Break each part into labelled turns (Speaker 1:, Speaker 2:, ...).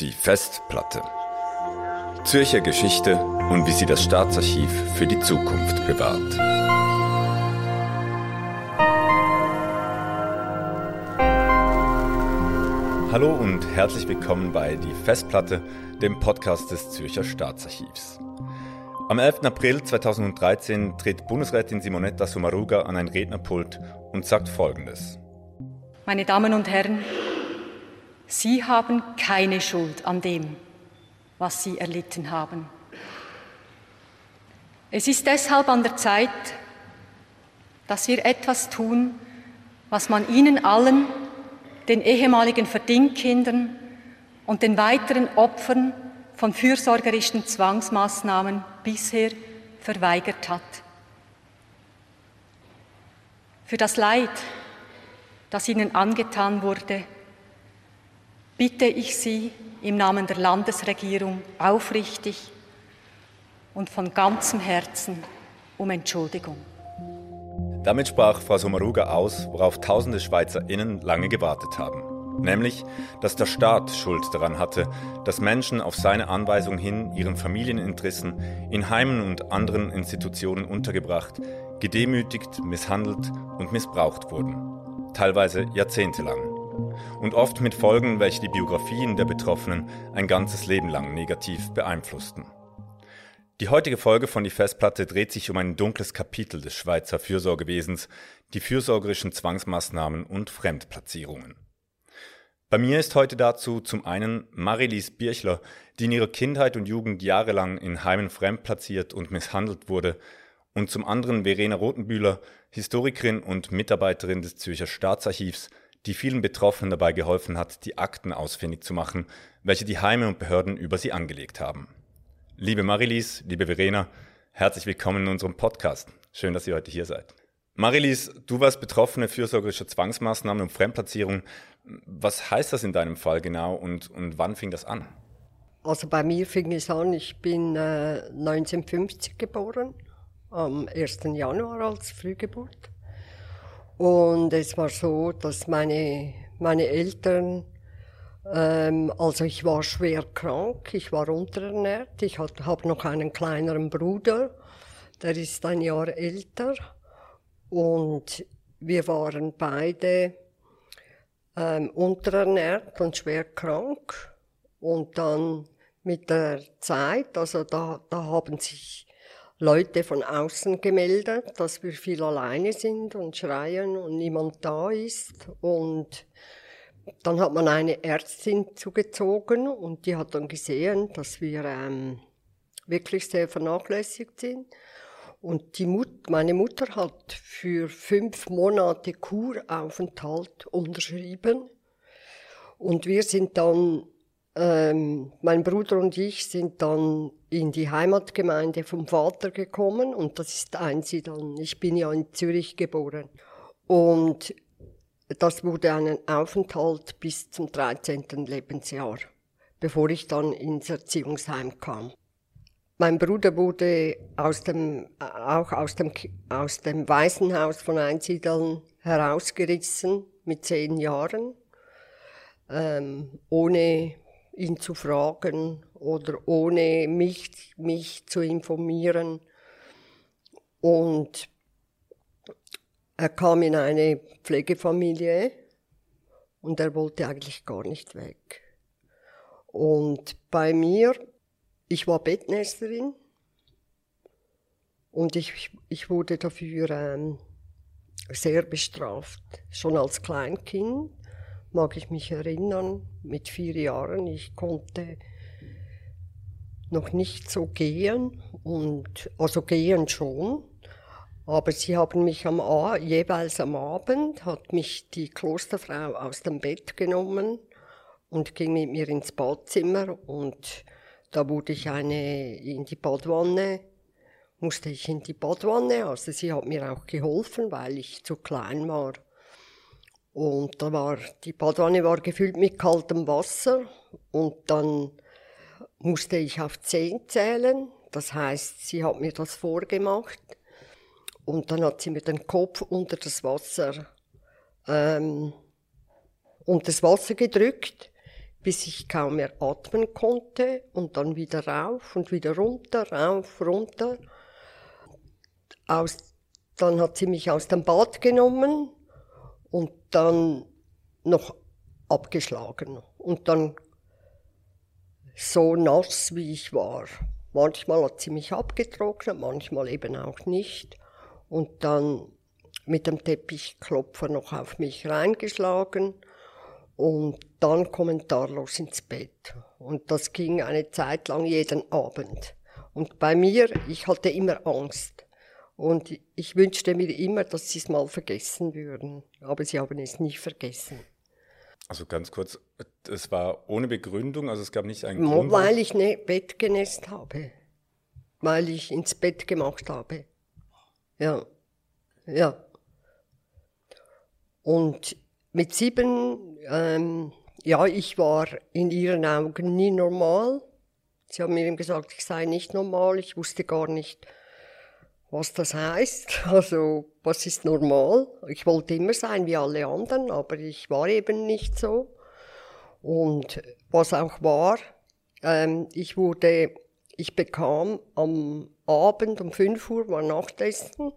Speaker 1: Die Festplatte. Zürcher Geschichte und wie sie das Staatsarchiv für die Zukunft bewahrt. Hallo und herzlich willkommen bei Die Festplatte, dem Podcast des Zürcher Staatsarchivs. Am 11. April 2013 tritt Bundesrätin Simonetta Sommaruga an ein Rednerpult und sagt Folgendes.
Speaker 2: Meine Damen und Herren, Sie haben keine Schuld an dem, was Sie erlitten haben. Es ist deshalb an der Zeit, dass wir etwas tun, was man Ihnen allen, den ehemaligen Verdingkindern und den weiteren Opfern von fürsorgerischen Zwangsmaßnahmen bisher verweigert hat. Für das Leid, das ihnen angetan wurde, bitte ich Sie im Namen der Landesregierung aufrichtig und von ganzem Herzen um Entschuldigung.
Speaker 1: Damit sprach Frau Sommaruga aus, worauf tausende SchweizerInnen lange gewartet haben. Nämlich, dass der Staat Schuld daran hatte, dass Menschen auf seine Anweisung hin ihren Familieninteressen in Heimen und anderen Institutionen untergebracht, gedemütigt, misshandelt und missbraucht wurden. Teilweise jahrzehntelang und oft mit Folgen, welche die Biografien der Betroffenen ein ganzes Leben lang negativ beeinflussten. Die heutige Folge von Die Festplatte dreht sich um ein dunkles Kapitel des Schweizer Fürsorgewesens, die fürsorgerischen Zwangsmaßnahmen und Fremdplatzierungen. Bei mir ist heute dazu zum einen Marilise Birchler, die in ihrer Kindheit und Jugend jahrelang in Heimen fremdplatziert und misshandelt wurde, und zum anderen Verena Rotenbühler, Historikerin und Mitarbeiterin des Zürcher Staatsarchivs, die vielen Betroffenen dabei geholfen hat, die Akten ausfindig zu machen, welche die Heime und Behörden über sie angelegt haben. Liebe Marilise, liebe Verena, herzlich willkommen in unserem Podcast. Schön, dass ihr heute hier seid. Marilise, du warst Betroffene fürsorgerischer Zwangsmaßnahmen und Fremdplatzierung. Was heißt das in deinem Fall genau und, und wann fing das an?
Speaker 3: Also bei mir fing es an, ich bin äh, 1950 geboren, am 1. Januar als Frühgeburt. Und es war so, dass meine, meine Eltern, ähm, also ich war schwer krank, ich war unterernährt, ich habe noch einen kleineren Bruder, der ist ein Jahr älter. Und wir waren beide ähm, unterernährt und schwer krank. Und dann mit der Zeit, also da, da haben sich Leute von außen gemeldet, dass wir viel alleine sind und schreien und niemand da ist. Und dann hat man eine Ärztin zugezogen und die hat dann gesehen, dass wir ähm, wirklich sehr vernachlässigt sind. Und die Mut meine Mutter hat für fünf Monate Kuraufenthalt unterschrieben. Und wir sind dann ähm, mein Bruder und ich sind dann in die Heimatgemeinde vom Vater gekommen und das ist Einsiedlung. Ich bin ja in Zürich geboren. Und das wurde ein Aufenthalt bis zum 13. Lebensjahr, bevor ich dann ins Erziehungsheim kam. Mein Bruder wurde aus dem, auch aus dem, aus dem Waisenhaus von Einsiedeln herausgerissen mit zehn Jahren, ähm, ohne ihn zu fragen oder ohne mich, mich zu informieren. Und er kam in eine Pflegefamilie und er wollte eigentlich gar nicht weg. Und bei mir, ich war Bettnässerin und ich, ich wurde dafür ähm, sehr bestraft, schon als Kleinkind mag ich mich erinnern, mit vier Jahren, ich konnte noch nicht so gehen und also gehen schon, aber sie haben mich am jeweils am Abend hat mich die Klosterfrau aus dem Bett genommen und ging mit mir ins Badzimmer und da wurde ich eine in die Badwanne musste ich in die Badwanne, also sie hat mir auch geholfen, weil ich zu klein war. Und da war, die Badwanne war gefüllt mit kaltem Wasser und dann musste ich auf zehn zählen. Das heißt, sie hat mir das vorgemacht und dann hat sie mir den Kopf unter das Wasser, ähm, unter das Wasser gedrückt, bis ich kaum mehr atmen konnte und dann wieder rauf und wieder runter, rauf, runter. Aus, dann hat sie mich aus dem Bad genommen dann noch abgeschlagen und dann so nass wie ich war. Manchmal hat sie mich abgetrocknet, manchmal eben auch nicht. Und dann mit dem Teppichklopfer noch auf mich reingeschlagen und dann kommentarlos ins Bett. Und das ging eine Zeit lang jeden Abend. Und bei mir, ich hatte immer Angst. Und ich wünschte mir immer, dass sie es mal vergessen würden. Aber sie haben es nie vergessen.
Speaker 1: Also ganz kurz, es war ohne Begründung, also es gab nicht einen Grund?
Speaker 3: Weil ich ne Bett genässt habe. Weil ich ins Bett gemacht habe. Ja. Ja. Und mit sieben, ähm, ja, ich war in ihren Augen nie normal. Sie haben mir gesagt, ich sei nicht normal. Ich wusste gar nicht, was das heißt. Also, was ist normal? Ich wollte immer sein wie alle anderen, aber ich war eben nicht so. Und was auch war, ähm, ich wurde, ich bekam am Abend um 5 Uhr war Nachtessen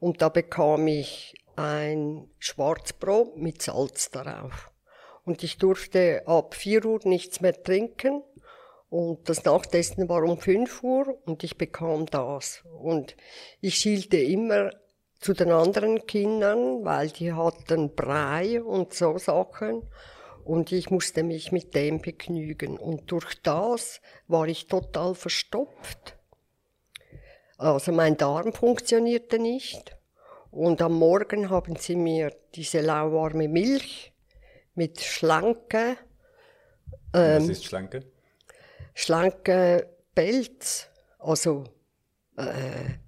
Speaker 3: und da bekam ich ein Schwarzbrot mit Salz darauf. Und ich durfte ab 4 Uhr nichts mehr trinken. Und das Nachtessen war um 5 Uhr und ich bekam das. Und ich schielte immer zu den anderen Kindern, weil die hatten Brei und so Sachen. Und ich musste mich mit dem begnügen. Und durch das war ich total verstopft. Also mein Darm funktionierte nicht. Und am Morgen haben sie mir diese lauwarme Milch mit schlanke.
Speaker 1: Ähm, Was ist schlanke?
Speaker 3: Schlanke Pelz. Also, äh,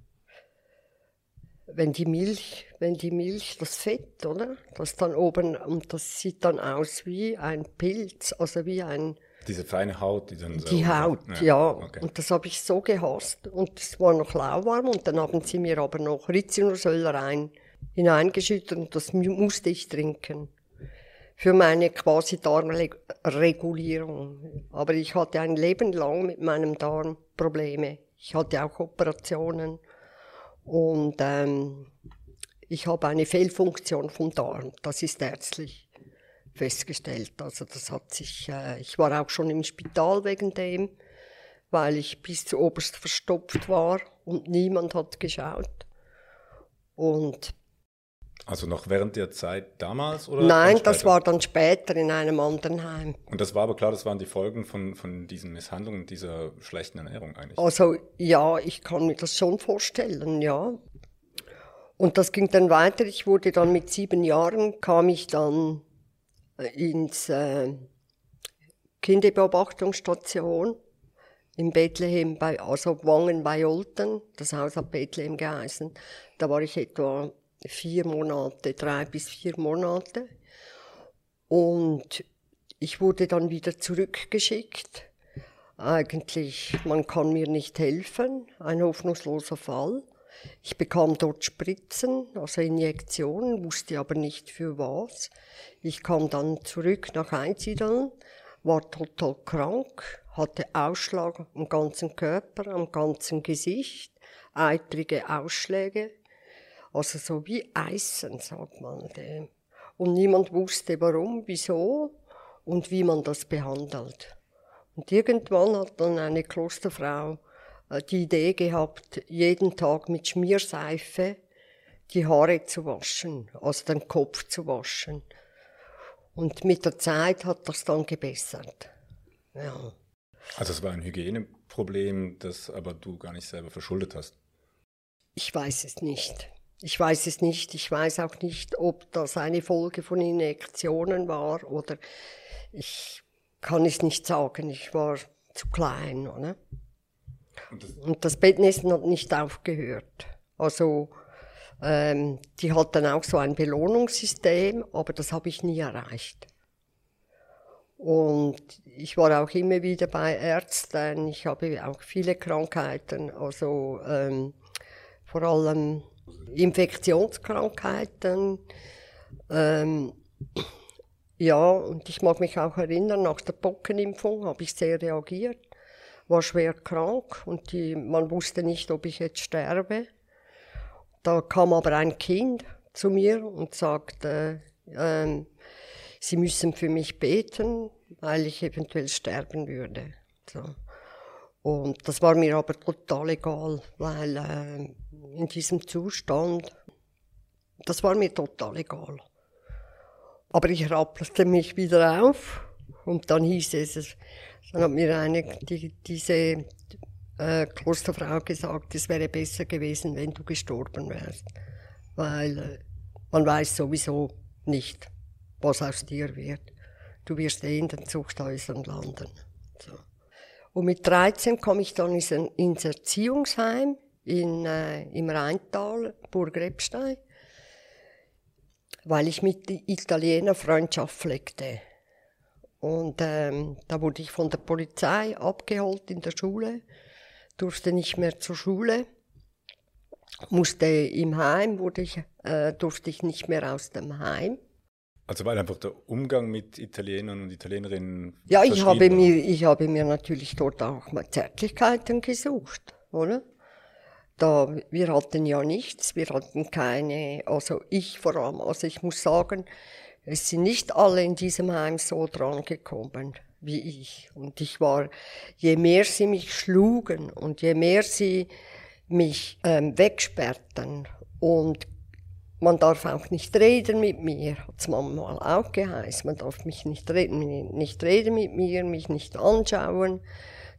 Speaker 3: wenn die Milch, wenn die Milch, das Fett, oder? Das dann oben, und das sieht dann aus wie ein Pilz, also wie ein,
Speaker 1: diese feine Haut, die dann so.
Speaker 3: Die Haut, ja. ja. Okay. Und das habe ich so gehasst. Und es war noch lauwarm und dann haben sie mir aber noch Rizinusöl rein, hineingeschüttet und das musste ich trinken. Für meine quasi Darmregulierung. Aber ich hatte ein Leben lang mit meinem Darm Probleme. Ich hatte auch Operationen und ähm, ich habe eine Fehlfunktion vom Darm. Das ist ärztlich festgestellt. Also das hat sich, äh, ich war auch schon im Spital wegen dem, weil ich bis zu oberst verstopft war und niemand hat geschaut. Und
Speaker 1: also noch während der Zeit damals oder?
Speaker 3: Nein, das war dann später in einem anderen Heim.
Speaker 1: Und das war aber klar, das waren die Folgen von, von diesen Misshandlungen, dieser schlechten Ernährung eigentlich.
Speaker 3: Also ja, ich kann mir das schon vorstellen, ja. Und das ging dann weiter. Ich wurde dann mit sieben Jahren, kam ich dann ins äh, Kinderbeobachtungsstation in Bethlehem bei, also Wangen bei Olten. Das Haus hat Bethlehem geheißen. Da war ich etwa vier Monate, drei bis vier Monate. Und ich wurde dann wieder zurückgeschickt. Eigentlich, man kann mir nicht helfen, ein hoffnungsloser Fall. Ich bekam dort Spritzen, also Injektionen, wusste aber nicht für was. Ich kam dann zurück nach Einsiedeln, war total krank, hatte Ausschlag am ganzen Körper, am ganzen Gesicht, eitrige Ausschläge, also so wie Eisen, sagt man. Und niemand wusste warum, wieso und wie man das behandelt. Und irgendwann hat dann eine Klosterfrau äh, die Idee gehabt, jeden Tag mit Schmierseife die Haare zu waschen, also den Kopf zu waschen. Und mit der Zeit hat das dann gebessert. Ja.
Speaker 1: Also es war ein Hygieneproblem, das aber du gar nicht selber verschuldet hast.
Speaker 3: Ich weiß es nicht. Ich weiß es nicht. Ich weiß auch nicht, ob das eine Folge von Injektionen war oder ich kann es nicht sagen. Ich war zu klein, oder? Und das, Und das Bettnässen hat nicht aufgehört. Also ähm, die hatten auch so ein Belohnungssystem, aber das habe ich nie erreicht. Und ich war auch immer wieder bei Ärzten. Ich habe auch viele Krankheiten, also ähm, vor allem Infektionskrankheiten. Ähm, Ja, und ich mag mich auch erinnern, nach der Pockenimpfung habe ich sehr reagiert, war schwer krank und die, man wusste nicht, ob ich jetzt sterbe. Da kam aber ein Kind zu mir und sagte, äh, sie müssen für mich beten, weil ich eventuell sterben würde. So. Und das war mir aber total egal, weil äh, in diesem Zustand, das war mir total egal. Aber ich rappelte mich wieder auf und dann hieß es, dann hat mir eine, die, diese äh, Klosterfrau gesagt, es wäre besser gewesen, wenn du gestorben wärst. Weil äh, man weiß sowieso nicht, was aus dir wird. Du wirst eh in den Zuchthäusern landen. So. Und mit 13 kam ich dann ins Erziehungsheim in, äh, im Rheintal, Burg Rebstein weil ich mit Italiener Freundschaft pflegte. Und ähm, da wurde ich von der Polizei abgeholt in der Schule, durfte nicht mehr zur Schule, musste im Heim, wurde ich, äh, durfte ich nicht mehr aus dem Heim.
Speaker 1: Also weil einfach der Umgang mit Italienern und Italienerinnen.
Speaker 3: Ja, ich habe, mir, ich habe mir natürlich dort auch mal Zärtlichkeiten gesucht, oder? Da, wir hatten ja nichts, wir hatten keine, also ich vor allem, also ich muss sagen, es sind nicht alle in diesem Heim so dran gekommen wie ich. Und ich war, je mehr sie mich schlugen und je mehr sie mich ähm, wegsperrten und man darf auch nicht reden mit mir, hat es manchmal auch geheißen. Man darf mich nicht reden, nicht reden mit mir, mich nicht anschauen.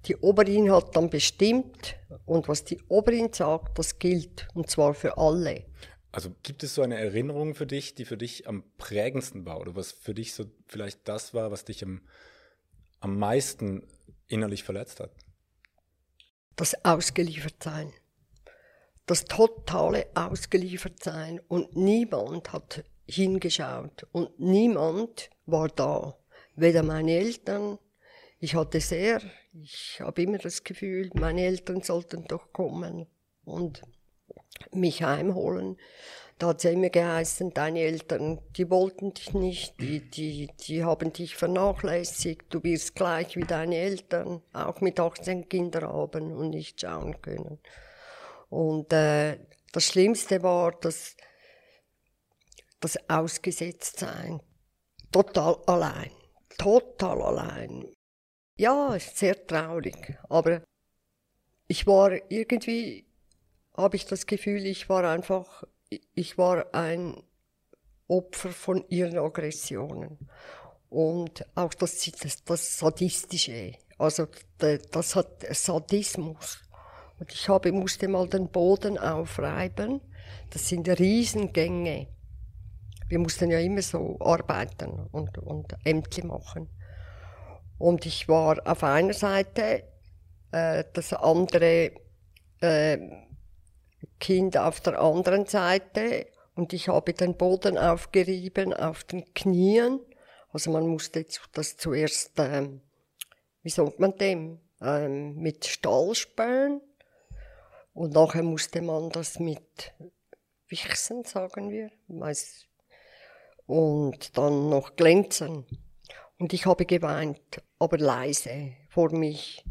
Speaker 3: Die Oberin hat dann bestimmt, und was die Oberin sagt, das gilt, und zwar für alle.
Speaker 1: Also gibt es so eine Erinnerung für dich, die für dich am prägendsten war oder was für dich so vielleicht das war, was dich am, am meisten innerlich verletzt hat?
Speaker 3: Das Ausgeliefertsein. Das totale Ausgeliefertsein und niemand hat hingeschaut und niemand war da. Weder meine Eltern, ich hatte sehr, ich habe immer das Gefühl, meine Eltern sollten doch kommen und mich heimholen. Da hat es immer geheißen, deine Eltern, die wollten dich nicht, die, die, die haben dich vernachlässigt, du wirst gleich wie deine Eltern, auch mit 18 Kindern haben und nicht schauen können. Und äh, das Schlimmste war das, das Ausgesetztsein. Total allein. Total allein. Ja, ist sehr traurig, aber ich war irgendwie, habe ich das Gefühl, ich war einfach, ich war ein Opfer von ihren Aggressionen. Und auch das, das, das Sadistische, also das hat Sadismus. Und ich habe, musste mal den Boden aufreiben. Das sind Riesengänge. Wir mussten ja immer so arbeiten und, und Ämter machen. Und ich war auf einer Seite, äh, das andere äh, Kind auf der anderen Seite und ich habe den Boden aufgerieben auf den Knien. Also man musste das zuerst, äh, wie sagt man dem, äh, mit Stahlspänen und nachher musste man das mit Wichsen, sagen wir, und dann noch glänzen. Und ich habe geweint, aber leise vor mich.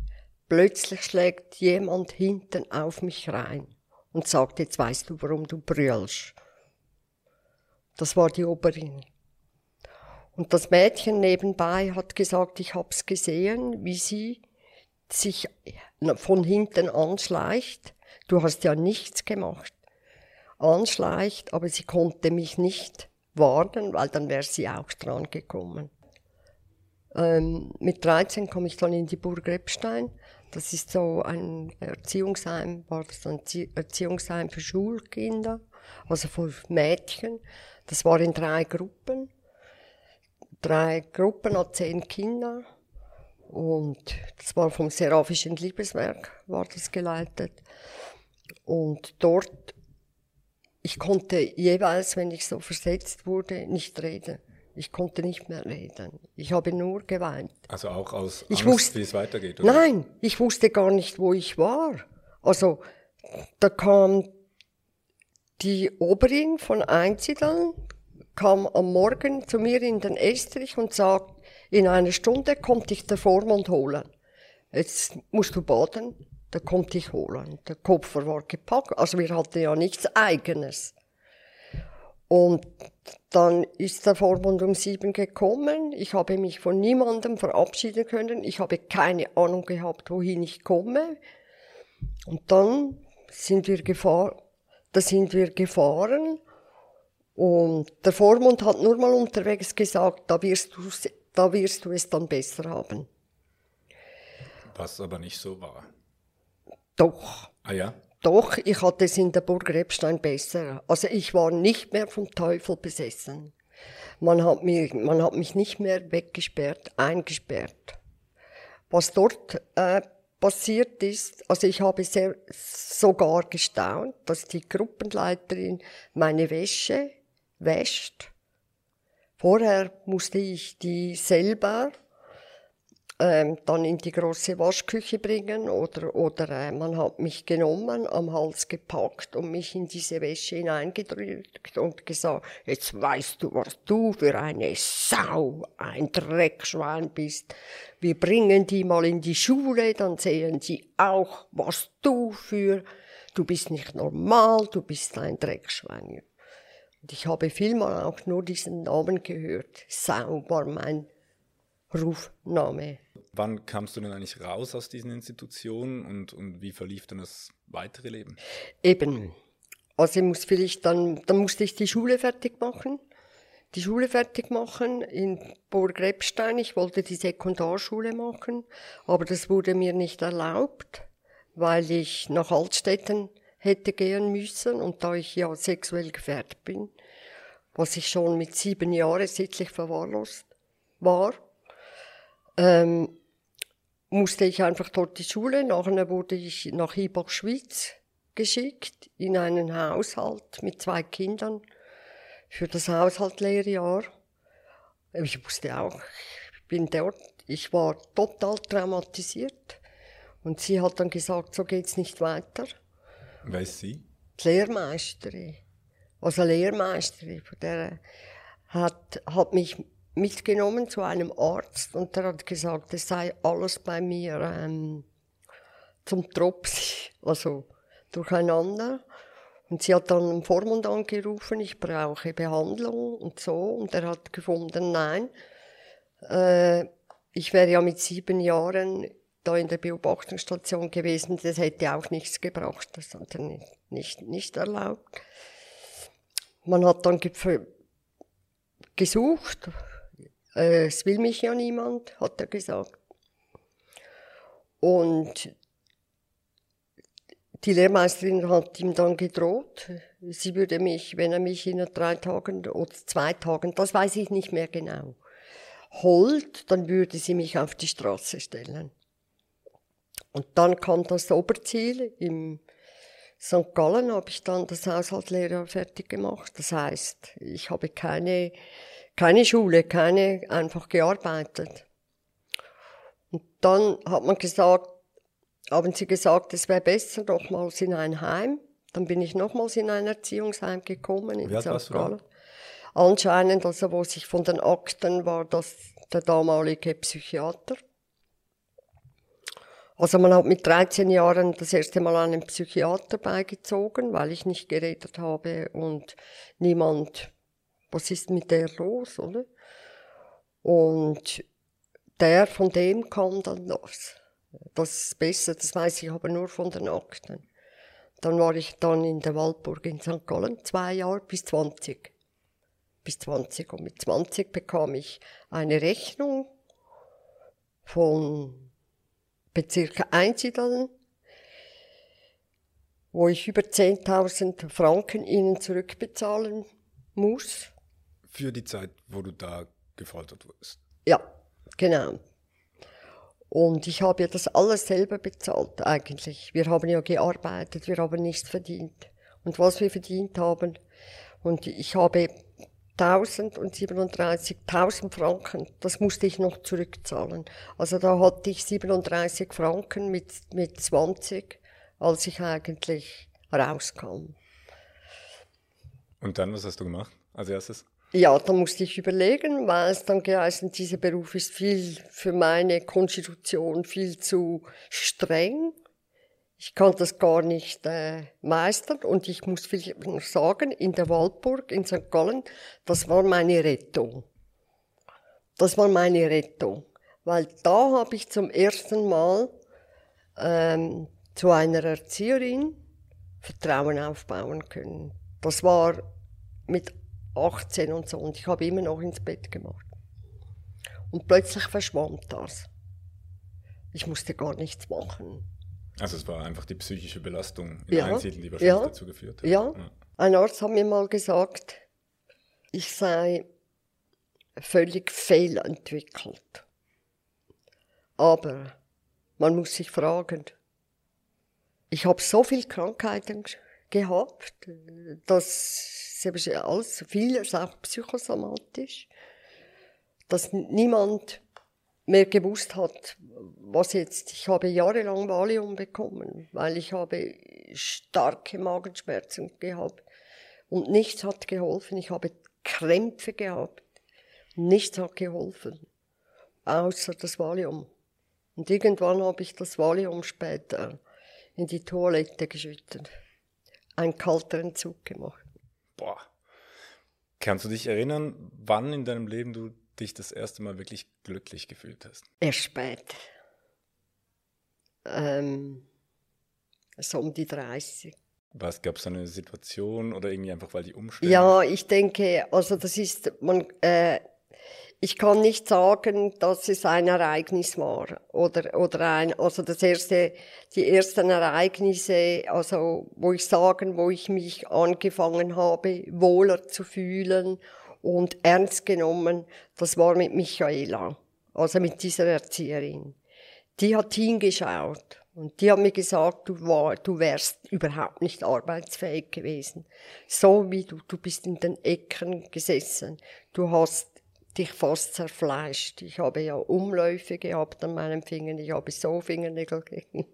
Speaker 3: Plötzlich schlägt jemand hinten auf mich rein und sagt, jetzt weißt du, warum du brüllst. Das war die Oberin. Und das Mädchen nebenbei hat gesagt, ich hab's gesehen, wie sie sich von hinten anschleicht. Du hast ja nichts gemacht. Anschleicht, aber sie konnte mich nicht warnen, weil dann wäre sie auch dran gekommen. Ähm, mit 13 komme ich dann in die Burg Rebstein. Das ist so ein Erziehungsheim, war das ein Erziehungsheim für Schulkinder, also für Mädchen. Das war in drei Gruppen. Drei Gruppen hat zehn Kinder. Und das war vom Seraphischen Liebeswerk, war das geleitet. Und dort, ich konnte jeweils, wenn ich so versetzt wurde, nicht reden. Ich konnte nicht mehr reden. Ich habe nur geweint.
Speaker 1: Also auch aus
Speaker 3: ich
Speaker 1: Angst,
Speaker 3: wusste,
Speaker 1: wie es weitergeht? Oder?
Speaker 3: Nein, ich wusste gar nicht, wo ich war. Also da kam die Oberin von Einzidern, kam am Morgen zu mir in den Estrich und sagt, in einer Stunde kommt dich der Vormund holen. Jetzt musst du baden, der kommt dich holen. Der Koffer war gepackt, also wir hatten ja nichts Eigenes. Und dann ist der Vormund um sieben gekommen. Ich habe mich von niemandem verabschieden können. Ich habe keine Ahnung gehabt, wohin ich komme. Und dann sind wir gefahren, da sind wir gefahren. Und der Vormund hat nur mal unterwegs gesagt, da wirst da wirst du es dann besser haben.
Speaker 1: Was aber nicht so war.
Speaker 3: Doch.
Speaker 1: Ah ja?
Speaker 3: Doch, ich hatte es in der Burg Rebstein besser. Also ich war nicht mehr vom Teufel besessen. Man hat, mir, man hat mich nicht mehr weggesperrt, eingesperrt. Was dort äh, passiert ist, also ich habe sehr, sogar gestaunt, dass die Gruppenleiterin meine Wäsche wäscht. Vorher musste ich die selber ähm, dann in die große Waschküche bringen oder, oder äh, man hat mich genommen, am Hals gepackt und mich in diese Wäsche hineingedrückt und gesagt, jetzt weißt du, was du für eine Sau, ein Dreckschwein bist. Wir bringen die mal in die Schule, dann sehen sie auch, was du für, du bist nicht normal, du bist ein Dreckschwein. Und ich habe vielmal auch nur diesen Namen gehört. Sau war mein Rufname.
Speaker 1: Wann kamst du denn eigentlich raus aus diesen Institutionen und, und wie verlief dann das weitere Leben?
Speaker 3: Eben. Also ich muss vielleicht dann, dann musste ich die Schule fertig machen. Die Schule fertig machen in Burg Rebstein. Ich wollte die Sekundarschule machen, aber das wurde mir nicht erlaubt, weil ich nach Altstetten hätte gehen müssen und da ich ja sexuell gefährdet bin, was ich schon mit sieben Jahren sittlich verwahrlost war, ähm, musste ich einfach dort die Schule. Nachher wurde ich nach Ibach Schweiz geschickt in einen Haushalt mit zwei Kindern für das Haushaltlehrjahr. Ich wusste auch, ich bin dort, ich war total traumatisiert. Und sie hat dann gesagt, so geht's nicht weiter.
Speaker 1: Wer ist sie?
Speaker 3: Die Lehrmeisterin. Also Lehrmeisterin, von der hat, hat mich mitgenommen zu einem Arzt und der hat gesagt, es sei alles bei mir ähm, zum Tropf, also durcheinander. Und sie hat dann im Vormund angerufen, ich brauche Behandlung und so. Und er hat gefunden, nein, äh, ich wäre ja mit sieben Jahren da in der Beobachtungsstation gewesen, das hätte auch nichts gebracht, das hat er nicht, nicht, nicht erlaubt. Man hat dann gesucht, es will mich ja niemand, hat er gesagt. Und die Lehrmeisterin hat ihm dann gedroht, sie würde mich, wenn er mich in drei Tagen oder zwei Tagen, das weiß ich nicht mehr genau, holt, dann würde sie mich auf die Straße stellen. Und dann kam das Oberziel. Im St. Gallen habe ich dann das Haushaltslehrer fertig gemacht. Das heißt, ich habe keine keine Schule, keine, einfach gearbeitet. Und dann hat man gesagt, haben sie gesagt, es wäre besser nochmals in ein Heim. Dann bin ich nochmals in ein Erziehungsheim gekommen in St. Gallen. Anscheinend, also wo sich von den Akten war das der damalige Psychiater. Also man hat mit 13 Jahren das erste Mal einen Psychiater beigezogen, weil ich nicht geredet habe und niemand was ist mit der los, oder? Und der, von dem kam dann das. Das besser, das weiß ich aber nur von den Akten. Dann war ich dann in der Waldburg in St. Gallen, zwei Jahre bis 20. Bis 20. Und mit 20 bekam ich eine Rechnung von Bezirk Einsiedeln, wo ich über 10.000 Franken ihnen zurückbezahlen muss.
Speaker 1: Für die Zeit, wo du da gefoltert wurdest.
Speaker 3: Ja, genau. Und ich habe ja das alles selber bezahlt eigentlich. Wir haben ja gearbeitet, wir haben nichts verdient. Und was wir verdient haben, und ich habe 1037.000 Franken, das musste ich noch zurückzahlen. Also da hatte ich 37 Franken mit, mit 20, als ich eigentlich rauskam.
Speaker 1: Und dann, was hast du gemacht als erstes?
Speaker 3: Ja, da musste ich überlegen, weil es dann geheißen, dieser Beruf ist viel für meine Konstitution viel zu streng. Ich kann das gar nicht äh, meistern und ich muss noch sagen, in der Waldburg in St. Gallen, das war meine Rettung. Das war meine Rettung, weil da habe ich zum ersten Mal ähm, zu einer Erzieherin Vertrauen aufbauen können. Das war mit 18 und so und ich habe immer noch ins Bett gemacht. Und plötzlich verschwand das. Ich musste gar nichts machen.
Speaker 1: Also es war einfach die psychische Belastung in ja, Einsiedeln, die wahrscheinlich ja, dazu geführt hat.
Speaker 3: Ja. ja, ein Arzt hat mir mal gesagt, ich sei völlig fehlentwickelt. Aber man muss sich fragen, ich habe so viele Krankheiten gehabt, dass alles, vieles auch psychosomatisch, dass niemand mehr gewusst hat, was jetzt. Ich habe jahrelang Valium bekommen, weil ich habe starke Magenschmerzen gehabt und nichts hat geholfen. Ich habe Krämpfe gehabt, nichts hat geholfen, außer das Valium. Und irgendwann habe ich das Valium später in die Toilette geschüttet einen kalteren Entzug gemacht.
Speaker 1: Boah. Kannst du dich erinnern, wann in deinem Leben du dich das erste Mal wirklich glücklich gefühlt hast?
Speaker 3: Erst spät. Ähm, so um die 30.
Speaker 1: Was gab es eine Situation oder irgendwie einfach, weil die Umstände?
Speaker 3: Ja, ich denke, also das ist, man, äh, ich kann nicht sagen, dass es ein Ereignis war oder oder ein also das erste die ersten Ereignisse also wo ich sagen wo ich mich angefangen habe wohler zu fühlen und ernst genommen das war mit Michaela also mit dieser Erzieherin die hat hingeschaut und die hat mir gesagt, du, war, du wärst überhaupt nicht arbeitsfähig gewesen. So wie du, du bist in den Ecken gesessen. Du hast dich fast zerfleischt. Ich habe ja Umläufe gehabt an meinen Fingern, ich habe so Fingernägel gegen.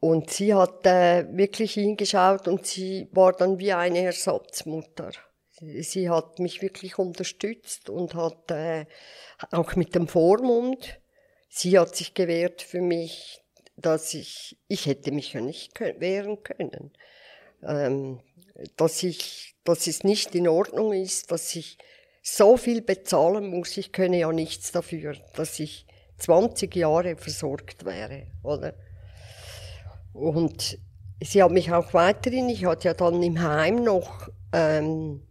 Speaker 3: Und sie hat äh, wirklich hingeschaut und sie war dann wie eine Ersatzmutter. Sie, sie hat mich wirklich unterstützt und hat äh, auch mit dem Vormund, sie hat sich gewehrt für mich, dass ich, ich hätte mich ja nicht wehren können. Ähm, dass ich, dass es nicht in Ordnung ist, dass ich so viel bezahlen muss, ich könne ja nichts dafür, dass ich 20 Jahre versorgt wäre, oder? Und sie hat mich auch weiterhin, ich hatte ja dann im Heim noch ähm,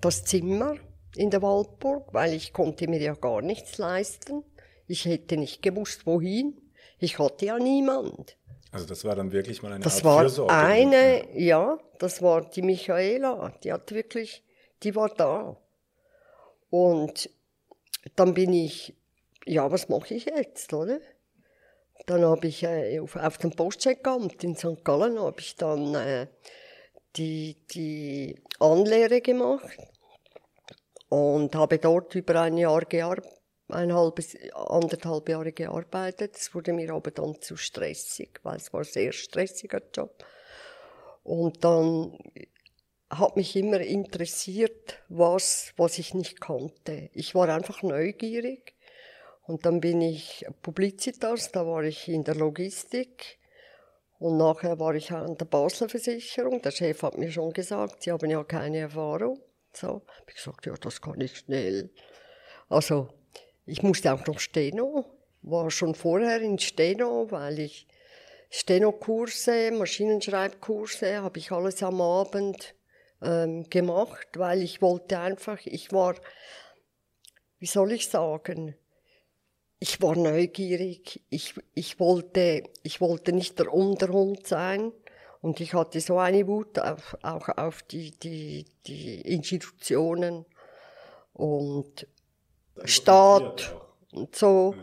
Speaker 3: das Zimmer in der Waldburg, weil ich konnte mir ja gar nichts leisten. Ich hätte nicht gewusst, wohin. Ich hatte ja niemand.
Speaker 1: Also das war dann wirklich mal eine
Speaker 3: das
Speaker 1: Art
Speaker 3: war
Speaker 1: Fürsorge.
Speaker 3: eine, ja, das war die Michaela. Die hat wirklich, die war da. Und dann bin ich, ja, was mache ich jetzt, oder? Dann habe ich äh, auf, auf dem Postcheckamt in St. Gallen habe ich dann äh, die, die Anlehre gemacht und habe dort über ein Jahr gearbeitet, ein halbes, anderthalb Jahre gearbeitet. Es wurde mir aber dann zu stressig, weil es war ein sehr stressiger Job. Und dann hat mich immer interessiert, was, was ich nicht kannte. Ich war einfach neugierig. Und dann bin ich Publicitas, da war ich in der Logistik. Und nachher war ich an der Basler Versicherung. Der Chef hat mir schon gesagt, Sie haben ja keine Erfahrung. So, ich gesagt, ja, das kann ich schnell. Also, ich musste auch noch Steno, war schon vorher in Steno, weil ich Steno-Kurse, Maschinenschreibkurse, habe ich alles am Abend ähm, gemacht, weil ich wollte einfach, ich war, wie soll ich sagen, ich war neugierig, ich, ich, wollte, ich wollte nicht der Unterhund sein und ich hatte so eine Wut auf, auch auf die, die, die Institutionen und Staat und so.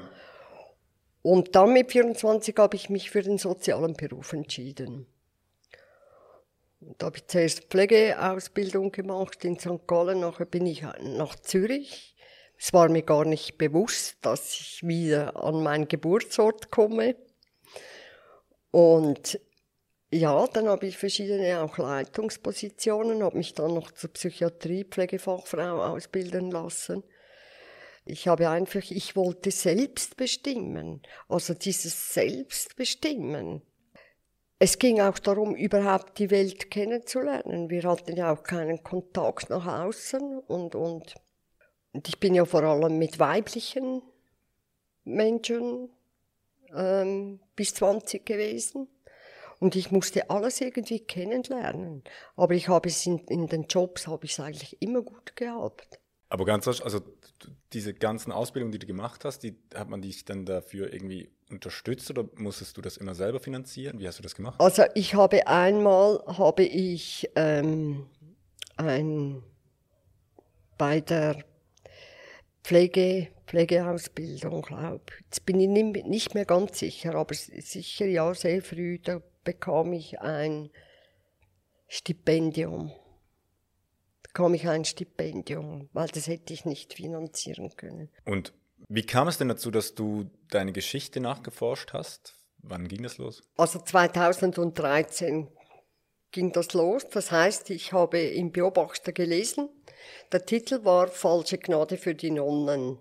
Speaker 3: Und dann mit 24 habe ich mich für den sozialen Beruf entschieden. Da habe ich zuerst Pflegeausbildung gemacht in St. Gallen, nachher bin ich nach Zürich. Es war mir gar nicht bewusst, dass ich wieder an meinen Geburtsort komme. Und Ja, dann habe ich verschiedene auch Leitungspositionen, habe mich dann noch zur Psychiatrie-Pflegefachfrau ausbilden lassen. Ich habe einfach, ich wollte selbst bestimmen. Also dieses Selbstbestimmen. Es ging auch darum, überhaupt die Welt kennenzulernen. Wir hatten ja auch keinen Kontakt nach außen und, und, und ich bin ja vor allem mit weiblichen Menschen ähm, bis 20 gewesen. Und ich musste alles irgendwie kennenlernen. Aber ich habe es in, in den Jobs habe ich es eigentlich immer gut gehabt.
Speaker 1: Aber ganz also diese ganzen Ausbildungen, die du gemacht hast, die hat man dich dann dafür irgendwie unterstützt oder musstest du das immer selber finanzieren? Wie hast du das gemacht?
Speaker 3: Also ich habe einmal habe ich ähm, ein bei der Pflege, Pflegeausbildung, glaube Jetzt bin ich nicht mehr ganz sicher, aber sicher ja, sehr früh, da bekam ich ein Stipendium bekam ich ein Stipendium, weil das hätte ich nicht finanzieren können.
Speaker 1: Und wie kam es denn dazu, dass du deine Geschichte nachgeforscht hast? Wann ging das los?
Speaker 3: Also 2013 ging das los. Das heißt, ich habe im Beobachter gelesen. Der Titel war Falsche Gnade für die Nonnen.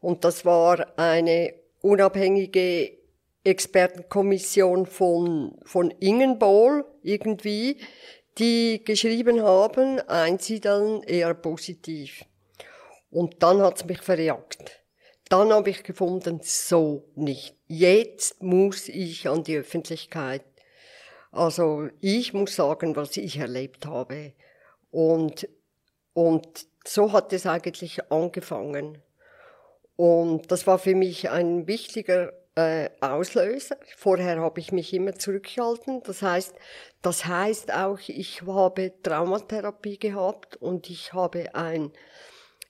Speaker 3: Und das war eine unabhängige Expertenkommission von, von Ingenbohl irgendwie, die geschrieben haben, einsiedeln eher positiv. Und dann hat's mich verjagt. Dann habe ich gefunden, so nicht. Jetzt muss ich an die Öffentlichkeit. Also ich muss sagen, was ich erlebt habe. Und, und so hat es eigentlich angefangen. Und das war für mich ein wichtiger äh, Auslöser. Vorher habe ich mich immer zurückgehalten. Das heißt, das heißt auch, ich habe Traumatherapie gehabt und ich habe ein,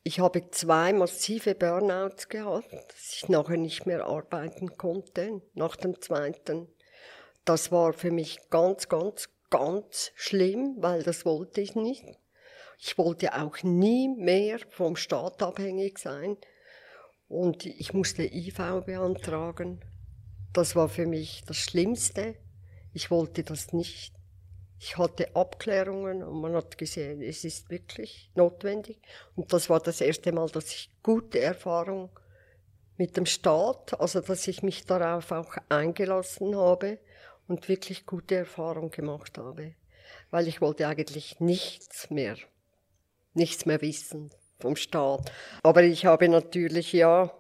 Speaker 3: ich habe zwei massive Burnouts gehabt, dass ich nachher nicht mehr arbeiten konnte, nach dem zweiten. Das war für mich ganz, ganz, ganz schlimm, weil das wollte ich nicht. Ich wollte auch nie mehr vom Staat abhängig sein. Und ich musste IV beantragen. Das war für mich das Schlimmste. Ich wollte das nicht. Ich hatte Abklärungen und man hat gesehen, es ist wirklich notwendig. Und das war das erste Mal, dass ich gute Erfahrung mit dem Staat, also dass ich mich darauf auch eingelassen habe und wirklich gute Erfahrung gemacht habe. Weil ich wollte eigentlich nichts mehr, nichts mehr wissen vom Staat. Aber ich habe natürlich, ja,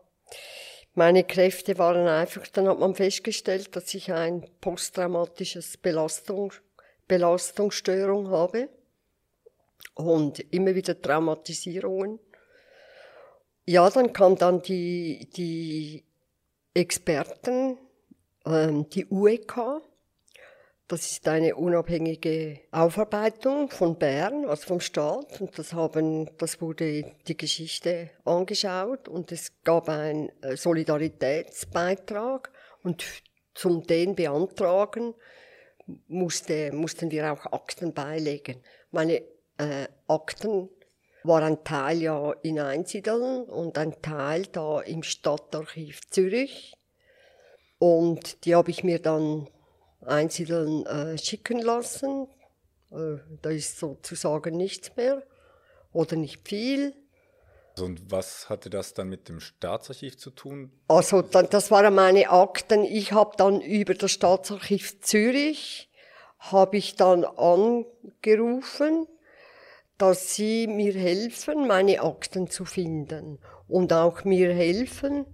Speaker 3: meine Kräfte waren einfach, dann hat man festgestellt, dass ich ein posttraumatisches Belastung, Belastungsstörung habe und immer wieder Traumatisierungen. Ja, dann kam dann die, die Experten, ähm, die UEK, das ist eine unabhängige Aufarbeitung von Bern, also vom Staat. Und das haben, das wurde die Geschichte angeschaut und es gab einen äh, Solidaritätsbeitrag und zum den beantragen musste, mussten wir auch Akten beilegen. Meine äh, Akten war ein Teil ja in Einsiedeln und ein Teil da im Stadtarchiv Zürich. Und die habe ich mir dann Einsiedeln äh, schicken lassen. Äh, da ist sozusagen nichts mehr oder nicht viel.
Speaker 1: Also, und was hatte das dann mit dem Staatsarchiv zu tun?
Speaker 3: Also das waren meine Akten. Ich habe dann über das Staatsarchiv Zürich habe ich dann angerufen, dass sie mir helfen, meine Akten zu finden und auch mir helfen,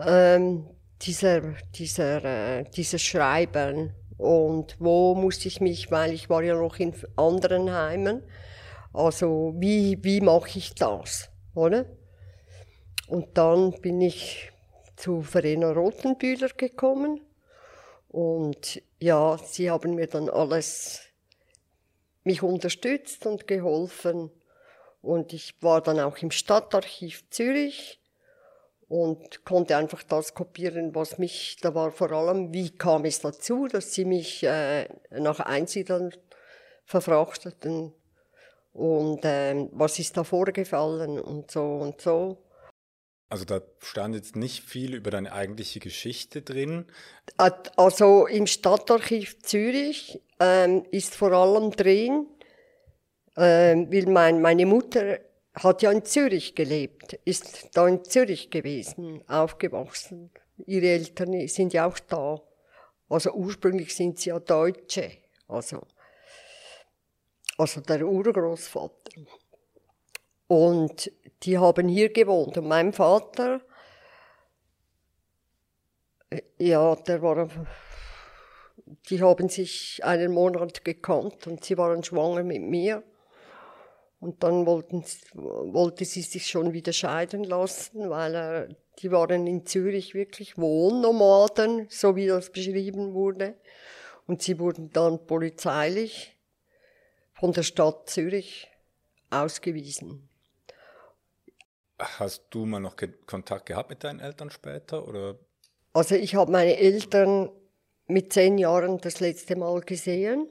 Speaker 3: ähm, dieser, dieser, äh, dieses Schreiben und wo musste ich mich, weil ich war ja noch in anderen Heimen, also wie, wie mache ich das, oder? Und dann bin ich zu Verena Rotenbühler gekommen und ja, sie haben mir dann alles mich unterstützt und geholfen und ich war dann auch im Stadtarchiv Zürich und konnte einfach das kopieren, was mich, da war vor allem, wie kam es dazu, dass sie mich äh, nach Einsiedeln verfrachteten und äh, was ist da vorgefallen und so und so.
Speaker 1: Also da stand jetzt nicht viel über deine eigentliche Geschichte drin.
Speaker 3: Also im Stadtarchiv Zürich ähm, ist vor allem drin, ähm, weil mein, meine Mutter hat ja in Zürich gelebt, ist da in Zürich gewesen, aufgewachsen. Ihre Eltern sind ja auch da. Also ursprünglich sind sie ja Deutsche. Also, also der Urgroßvater. Und die haben hier gewohnt. Und mein Vater, ja, der war, die haben sich einen Monat gekannt und sie waren schwanger mit mir. Und dann wollten, wollte sie sich schon wieder scheiden lassen, weil er, die waren in Zürich wirklich Wohnnomaden, so wie das beschrieben wurde. Und sie wurden dann polizeilich von der Stadt Zürich ausgewiesen.
Speaker 1: Hast du mal noch Kontakt gehabt mit deinen Eltern später? Oder?
Speaker 3: Also ich habe meine Eltern mit zehn Jahren das letzte Mal gesehen.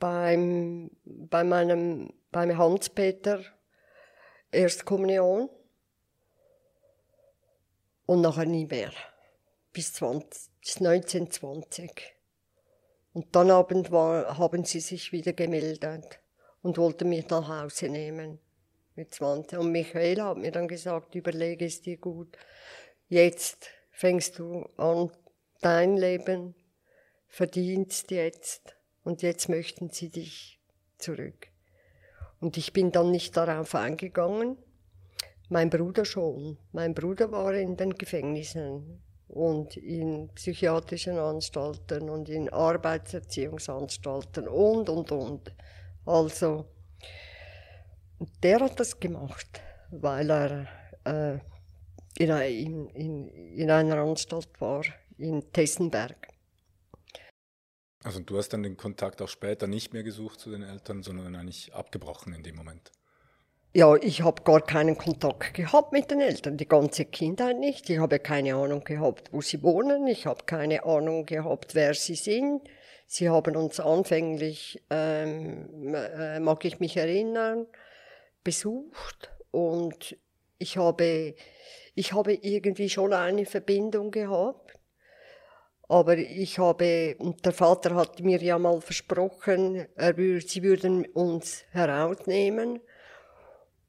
Speaker 3: Beim, bei meinem, beim Hans-Peter Erstkommunion. Und nachher nie mehr. Bis, 20, bis 1920. Und dann Abend war, haben sie sich wieder gemeldet und wollten mich nach Hause nehmen mit 20. Und Michael hat mir dann gesagt, überlege es dir gut. Jetzt fängst du an, dein Leben verdienst jetzt und jetzt möchten sie dich zurück. Und ich bin dann nicht darauf eingegangen. Mein Bruder schon. Mein Bruder war in den Gefängnissen und in psychiatrischen Anstalten und in Arbeitserziehungsanstalten und, und, und. Also, der hat das gemacht, weil er äh, in, in, in einer Anstalt war, in Tessenberg.
Speaker 1: Also du hast dann den Kontakt auch später nicht mehr gesucht zu den Eltern, sondern eigentlich abgebrochen in dem Moment.
Speaker 3: Ja, ich habe gar keinen Kontakt gehabt mit den Eltern, die ganze Kindheit nicht. Ich habe keine Ahnung gehabt, wo sie wohnen. Ich habe keine Ahnung gehabt, wer sie sind. Sie haben uns anfänglich, ähm, äh, mag ich mich erinnern, besucht und ich habe, ich habe irgendwie schon eine Verbindung gehabt. Aber ich habe, und der Vater hat mir ja mal versprochen, er würde, sie würden uns herausnehmen.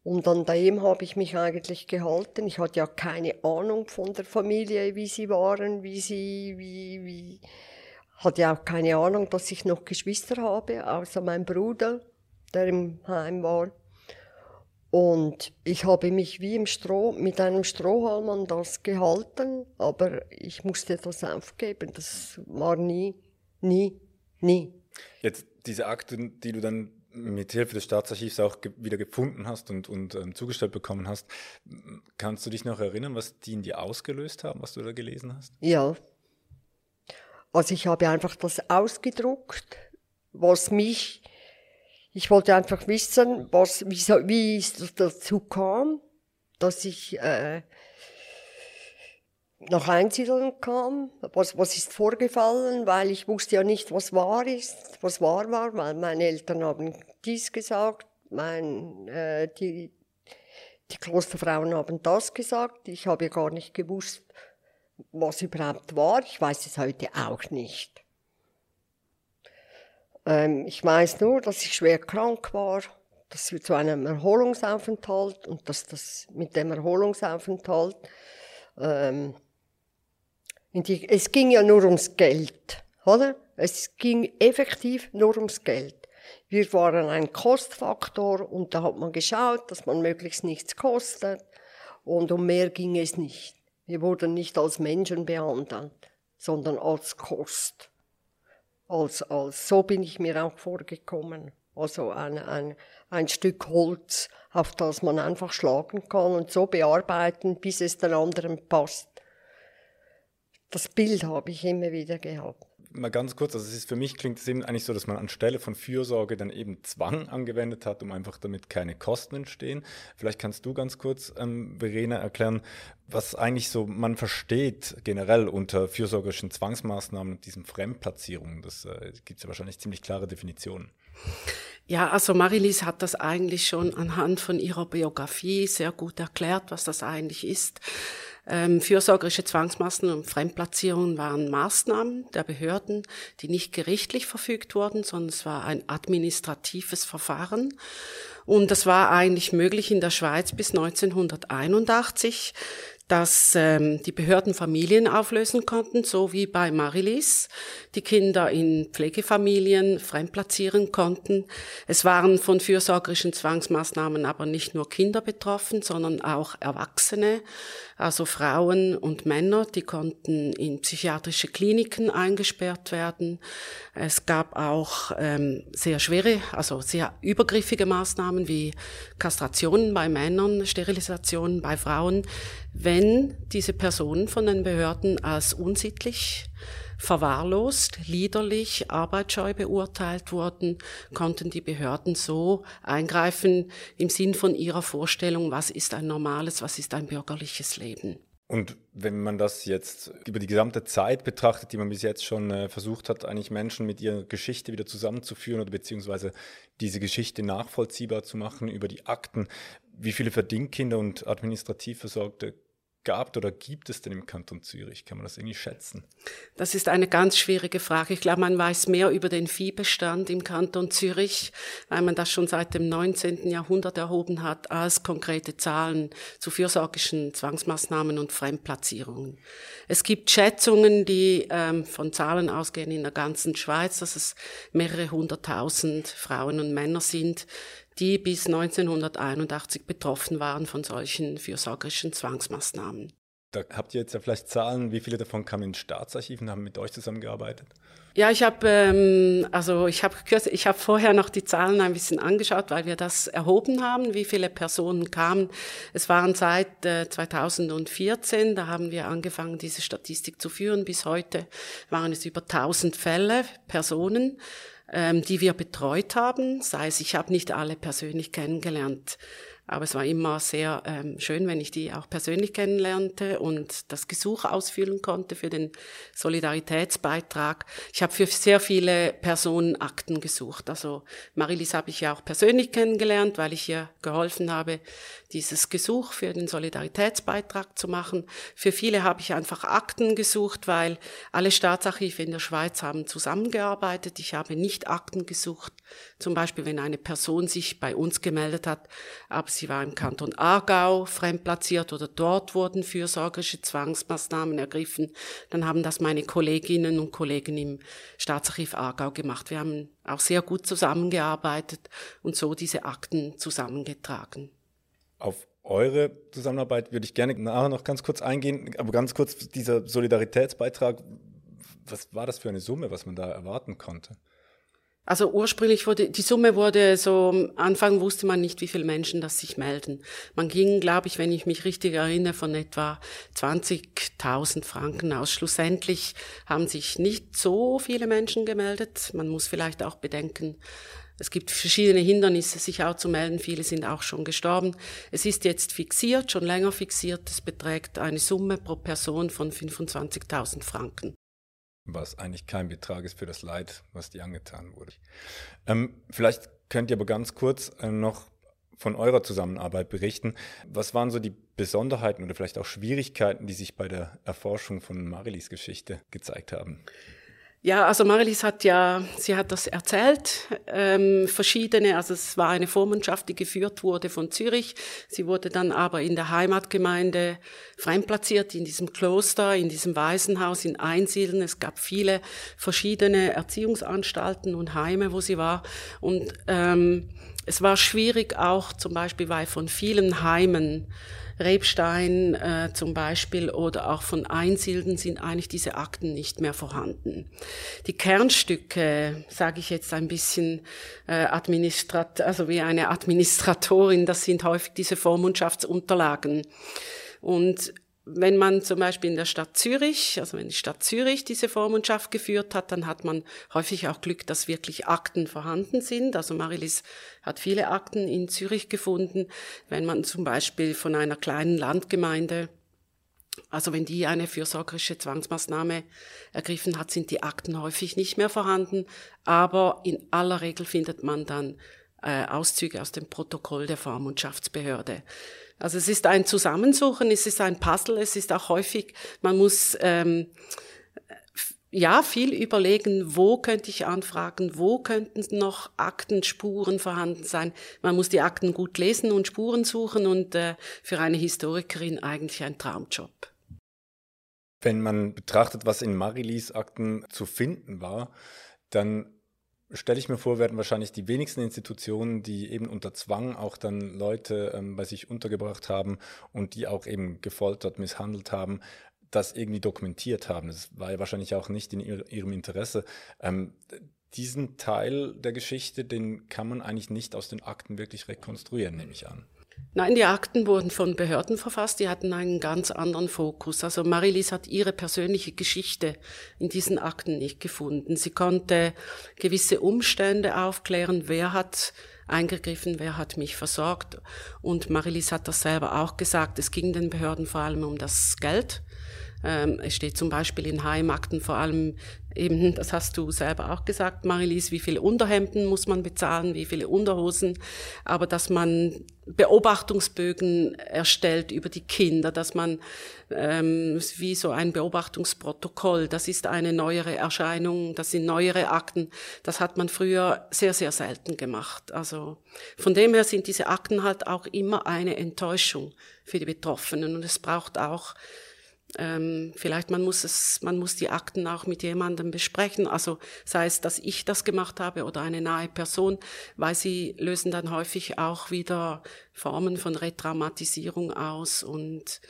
Speaker 3: Und an dem habe ich mich eigentlich gehalten. Ich hatte ja keine Ahnung von der Familie, wie sie waren, wie sie, wie, wie, hatte ja auch keine Ahnung, dass ich noch Geschwister habe, außer mein Bruder, der im Heim war. Und ich habe mich wie im Stroh, mit einem Strohhalm an das gehalten, aber ich musste das aufgeben. Das war nie, nie, nie.
Speaker 1: Jetzt diese Akten, die du dann mit Hilfe des Staatsarchivs auch wieder gefunden hast und, und ähm, zugestellt bekommen hast, kannst du dich noch erinnern, was die in dir ausgelöst haben, was du da gelesen hast?
Speaker 3: Ja. Also ich habe einfach das ausgedruckt, was mich ich wollte einfach wissen, was, wie, wie es dazu kam, dass ich äh, nach Einsiedeln kam. Was, was ist vorgefallen, weil ich wusste ja nicht, was wahr ist, was wahr war, weil meine Eltern haben dies gesagt, mein, äh, die, die Klosterfrauen haben das gesagt. Ich habe gar nicht gewusst, was überhaupt war. Ich weiß es heute auch nicht. Ähm, ich weiß nur, dass ich schwer krank war, dass wir zu einem Erholungsaufenthalt und dass das mit dem Erholungsaufenthalt ähm, die, es ging ja nur ums Geld, oder? Es ging effektiv nur ums Geld. Wir waren ein Kostfaktor und da hat man geschaut, dass man möglichst nichts kostet und um mehr ging es nicht. Wir wurden nicht als Menschen behandelt, sondern als Kost als, als, so bin ich mir auch vorgekommen. Also ein, ein, ein Stück Holz, auf das man einfach schlagen kann und so bearbeiten, bis es den anderen passt. Das Bild habe ich immer wieder gehabt
Speaker 1: mal ganz kurz, also es ist für mich klingt es eben eigentlich so, dass man anstelle von Fürsorge dann eben Zwang angewendet hat, um einfach damit keine Kosten entstehen. Vielleicht kannst du ganz kurz, ähm, Verena, erklären, was eigentlich so man versteht generell unter fürsorgerischen Zwangsmaßnahmen und diesen Fremdplatzierungen. Das äh, gibt es ja wahrscheinlich ziemlich klare Definitionen.
Speaker 4: Ja, also Marilise hat das eigentlich schon anhand von ihrer Biografie sehr gut erklärt, was das eigentlich ist. Ähm, fürsorgerische Zwangsmaßnahmen und Fremdplatzierungen waren Maßnahmen der Behörden, die nicht gerichtlich verfügt wurden, sondern es war ein administratives Verfahren. Und das war eigentlich möglich in der Schweiz bis 1981 dass ähm, die Behörden Familien auflösen konnten, so wie bei Marilis, die Kinder in Pflegefamilien fremdplatzieren konnten. Es waren von fürsorgerischen Zwangsmaßnahmen aber nicht nur Kinder betroffen, sondern auch Erwachsene, also Frauen und Männer, die konnten in psychiatrische Kliniken eingesperrt werden. Es gab auch ähm, sehr schwere, also sehr übergriffige Maßnahmen wie Kastrationen bei Männern, Sterilisationen bei Frauen wenn diese Personen von den Behörden als unsittlich, verwahrlost, liederlich, arbeitsscheu beurteilt wurden, konnten die Behörden so eingreifen im Sinn von ihrer Vorstellung, was ist ein normales, was ist ein bürgerliches Leben.
Speaker 1: Und wenn man das jetzt über die gesamte Zeit betrachtet, die man bis jetzt schon äh, versucht hat, eigentlich Menschen mit ihrer Geschichte wieder zusammenzuführen oder beziehungsweise diese Geschichte nachvollziehbar zu machen über die Akten, wie viele Verdingkinder und administrativ Versorgte gab oder gibt es denn im Kanton Zürich? Kann man das irgendwie schätzen?
Speaker 4: Das ist eine ganz schwierige Frage. Ich glaube, man weiß mehr über den Viehbestand im Kanton Zürich, weil man das schon seit dem 19. Jahrhundert erhoben hat, als konkrete Zahlen zu fürsorgischen Zwangsmaßnahmen und Fremdplatzierungen. Es gibt Schätzungen, die ähm, von Zahlen ausgehen in der ganzen Schweiz, dass es mehrere hunderttausend Frauen und Männer sind, die bis 1981 betroffen waren von solchen fürsorgerischen Zwangsmaßnahmen.
Speaker 1: Da habt ihr jetzt ja vielleicht Zahlen, wie viele davon kamen ins Staatsarchiv und haben mit euch zusammengearbeitet?
Speaker 4: Ja, ich habe ähm, also ich habe ich habe vorher noch die Zahlen ein bisschen angeschaut, weil wir das erhoben haben, wie viele Personen kamen. Es waren seit äh, 2014, da haben wir angefangen, diese Statistik zu führen. Bis heute waren es über 1000 Fälle, Personen ähm, die wir betreut haben. Sei es, ich habe nicht alle persönlich kennengelernt, aber es war immer sehr ähm, schön, wenn ich die auch persönlich kennenlernte und das Gesuch ausfüllen konnte für den Solidaritätsbeitrag. Ich habe für sehr viele Personen Akten gesucht. Also Marilis habe ich ja auch persönlich kennengelernt, weil ich ihr geholfen habe, dieses Gesuch für den Solidaritätsbeitrag zu machen. Für viele habe ich einfach Akten gesucht, weil alle Staatsarchive in der Schweiz haben zusammengearbeitet. Ich habe nicht Akten gesucht, zum Beispiel wenn eine Person sich bei uns gemeldet hat, aber sie war im Kanton Aargau fremdplatziert oder dort wurden fürsorgerische Zwangsmaßnahmen ergriffen, dann haben das meine Kolleginnen und Kollegen im Staatsarchiv Aargau gemacht. Wir haben auch sehr gut zusammengearbeitet und so diese Akten zusammengetragen.
Speaker 1: Auf eure Zusammenarbeit würde ich gerne nachher noch ganz kurz eingehen, aber ganz kurz dieser Solidaritätsbeitrag, was war das für eine Summe, was man da erwarten konnte?
Speaker 4: Also ursprünglich wurde, die Summe wurde so, am Anfang wusste man nicht, wie viele Menschen das sich melden. Man ging, glaube ich, wenn ich mich richtig erinnere, von etwa 20.000 Franken aus. Schlussendlich haben sich nicht so viele Menschen gemeldet. Man muss vielleicht auch bedenken, es gibt verschiedene Hindernisse, sich auch zu melden. Viele sind auch schon gestorben. Es ist jetzt fixiert, schon länger fixiert. Es beträgt eine Summe pro Person von 25.000 Franken.
Speaker 1: Was eigentlich kein Betrag ist für das Leid, was dir angetan wurde. Ähm, vielleicht könnt ihr aber ganz kurz äh, noch von eurer Zusammenarbeit berichten. Was waren so die Besonderheiten oder vielleicht auch Schwierigkeiten, die sich bei der Erforschung von Marilis Geschichte gezeigt haben?
Speaker 4: Ja, also Marilis hat ja, sie hat das erzählt, ähm, verschiedene, also es war eine Vormundschaft, die geführt wurde von Zürich. Sie wurde dann aber in der Heimatgemeinde fremdplatziert, in diesem Kloster, in diesem Waisenhaus, in Einsiedeln. Es gab viele verschiedene Erziehungsanstalten und Heime, wo sie war. Und ähm, es war schwierig auch zum Beispiel, weil von vielen Heimen Rebstein äh, zum Beispiel oder auch von Einsilden sind eigentlich diese Akten nicht mehr vorhanden. Die Kernstücke, sage ich jetzt ein bisschen äh, administrat, also wie eine Administratorin, das sind häufig diese Vormundschaftsunterlagen. Und wenn man zum Beispiel in der Stadt Zürich, also wenn die Stadt Zürich diese Vormundschaft geführt hat, dann hat man häufig auch Glück, dass wirklich Akten vorhanden sind. Also Marilis hat viele Akten in Zürich gefunden. Wenn man zum Beispiel von einer kleinen Landgemeinde also wenn die eine fürsorgerische Zwangsmaßnahme ergriffen hat, sind die Akten häufig nicht mehr vorhanden, aber in aller Regel findet man dann äh, Auszüge aus dem Protokoll der Vormundschaftsbehörde. Also es ist ein Zusammensuchen, es ist ein Puzzle, es ist auch häufig, man muss ähm, ja viel überlegen, wo könnte ich anfragen, wo könnten noch Aktenspuren vorhanden sein. Man muss die Akten gut lesen und Spuren suchen und äh, für eine Historikerin eigentlich ein Traumjob.
Speaker 1: Wenn man betrachtet, was in Marilis Akten zu finden war, dann stelle ich mir vor, werden wahrscheinlich die wenigsten Institutionen, die eben unter Zwang auch dann Leute ähm, bei sich untergebracht haben und die auch eben gefoltert, misshandelt haben, das irgendwie dokumentiert haben. Das war ja wahrscheinlich auch nicht in ihr, ihrem Interesse. Ähm, diesen Teil der Geschichte, den kann man eigentlich nicht aus den Akten wirklich rekonstruieren, nehme ich an.
Speaker 4: Nein, die Akten wurden von Behörden verfasst, die hatten einen ganz anderen Fokus. Also Marilise hat ihre persönliche Geschichte in diesen Akten nicht gefunden. Sie konnte gewisse Umstände aufklären, wer hat eingegriffen, wer hat mich versorgt. Und Marilise hat das selber auch gesagt, es ging den Behörden vor allem um das Geld. Ähm, es steht zum Beispiel in Heimakten vor allem eben, das hast du selber auch gesagt, Marilise, wie viele Unterhemden muss man bezahlen, wie viele Unterhosen, aber dass man Beobachtungsbögen erstellt über die Kinder, dass man ähm, wie so ein Beobachtungsprotokoll, das ist eine neuere Erscheinung, das sind neuere Akten, das hat man früher sehr, sehr selten gemacht. Also von dem her sind diese Akten halt auch immer eine Enttäuschung für die Betroffenen und es braucht auch ähm, vielleicht man muss es, man muss die Akten auch mit jemandem besprechen. Also sei es, dass ich das gemacht habe oder eine nahe Person, weil sie lösen dann häufig auch wieder Formen von Retraumatisierung aus und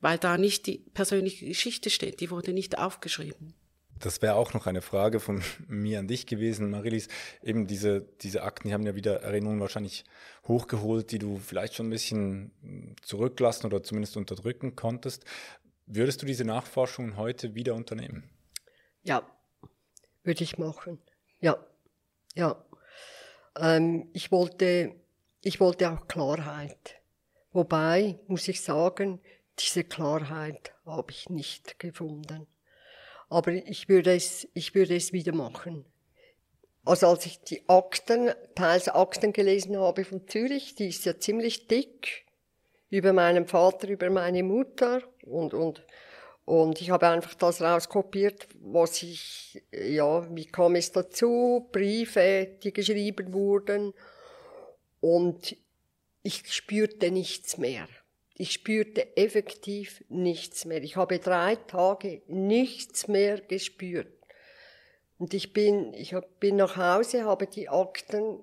Speaker 4: weil da nicht die persönliche Geschichte steht, die wurde nicht aufgeschrieben.
Speaker 1: Das wäre auch noch eine Frage von mir an dich gewesen, Marilis. Eben diese, diese Akten, die haben ja wieder Erinnerungen wahrscheinlich hochgeholt, die du vielleicht schon ein bisschen zurücklassen oder zumindest unterdrücken konntest. Würdest du diese Nachforschungen heute wieder unternehmen?
Speaker 3: Ja, würde ich machen. Ja, ja. Ähm, ich wollte, ich wollte auch Klarheit. Wobei, muss ich sagen, diese Klarheit habe ich nicht gefunden. Aber ich würde es, ich würde es wieder machen. Also als ich die Akten, teils Akten gelesen habe von Zürich, die ist ja ziemlich dick, über meinen Vater, über meine Mutter und, und, und ich habe einfach das rauskopiert, was ich, ja, wie kam es dazu, Briefe, die geschrieben wurden und ich spürte nichts mehr. Ich spürte effektiv nichts mehr. Ich habe drei Tage nichts mehr gespürt. Und ich bin, ich bin nach Hause, habe die Akten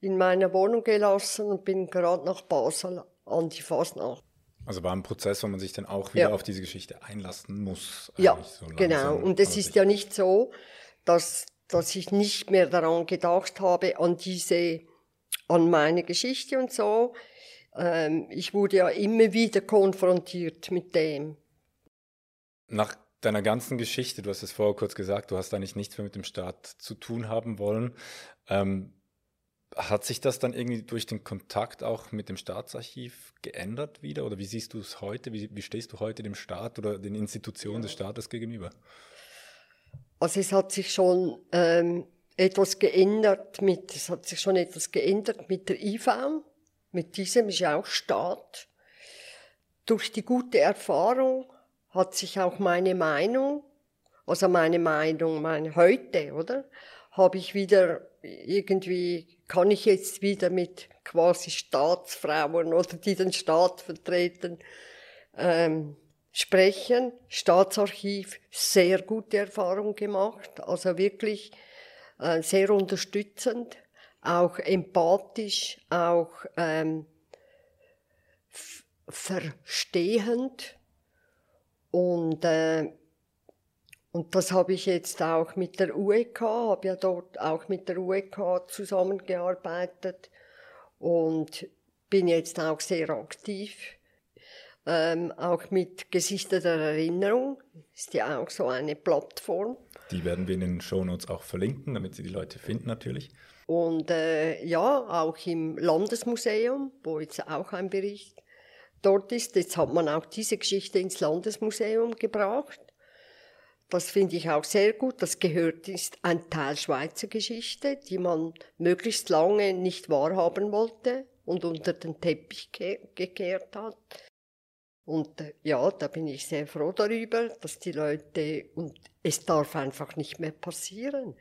Speaker 3: in meiner Wohnung gelassen und bin gerade nach Basel an die Fasnacht.
Speaker 1: Also war ein Prozess, wo man sich dann auch wieder ja. auf diese Geschichte einlassen muss.
Speaker 3: Ja, so genau. Und es ist ja nicht so, dass, dass ich nicht mehr daran gedacht habe, an diese, an meine Geschichte und so. Ähm, ich wurde ja immer wieder konfrontiert mit dem.
Speaker 1: Nach deiner ganzen Geschichte, du hast es vorher kurz gesagt, du hast eigentlich nichts mehr mit dem Staat zu tun haben wollen. Ähm, hat sich das dann irgendwie durch den Kontakt auch mit dem Staatsarchiv geändert wieder? Oder wie siehst du es heute? Wie, wie stehst du heute dem Staat oder den Institutionen des Staates gegenüber?
Speaker 3: Also es hat sich schon ähm, etwas geändert mit, es hat sich schon etwas geändert mit der IV, mit diesem ist ja auch Staat. Durch die gute Erfahrung hat sich auch meine Meinung, also meine Meinung, meine heute, oder, habe ich wieder irgendwie kann ich jetzt wieder mit quasi Staatsfrauen oder die den Staat vertreten ähm, sprechen. Staatsarchiv sehr gute Erfahrung gemacht, also wirklich äh, sehr unterstützend, auch empathisch, auch ähm, verstehend und äh, und das habe ich jetzt auch mit der UEK, habe ja dort auch mit der UEK zusammengearbeitet und bin jetzt auch sehr aktiv. Ähm, auch mit Gesichter der Erinnerung, ist ja auch so eine Plattform.
Speaker 1: Die werden wir in den Shownotes auch verlinken, damit Sie die Leute finden natürlich.
Speaker 3: Und äh, ja, auch im Landesmuseum, wo jetzt auch ein Bericht dort ist. Jetzt hat man auch diese Geschichte ins Landesmuseum gebracht. Das finde ich auch sehr gut. Das gehört, ist ein Teil Schweizer Geschichte, die man möglichst lange nicht wahrhaben wollte und unter den Teppich ge gekehrt hat. Und äh, ja, da bin ich sehr froh darüber, dass die Leute, und es darf einfach nicht mehr passieren.